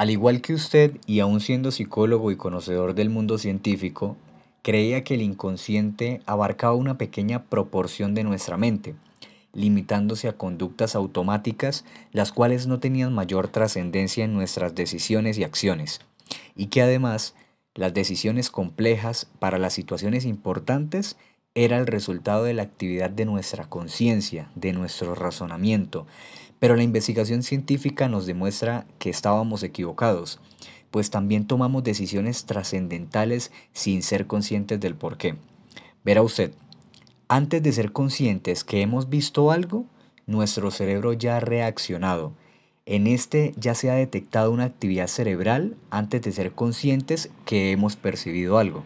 Al igual que usted, y aún siendo psicólogo y conocedor del mundo científico, creía que el inconsciente abarcaba una pequeña proporción de nuestra mente, limitándose a conductas automáticas las cuales no tenían mayor trascendencia en nuestras decisiones y acciones, y que además las decisiones complejas para las situaciones importantes era el resultado de la actividad de nuestra conciencia, de nuestro razonamiento, pero la investigación científica nos demuestra que estábamos equivocados, pues también tomamos decisiones trascendentales sin ser conscientes del por qué. Verá usted, antes de ser conscientes que hemos visto algo, nuestro cerebro ya ha reaccionado. En este ya se ha detectado una actividad cerebral antes de ser conscientes que hemos percibido algo.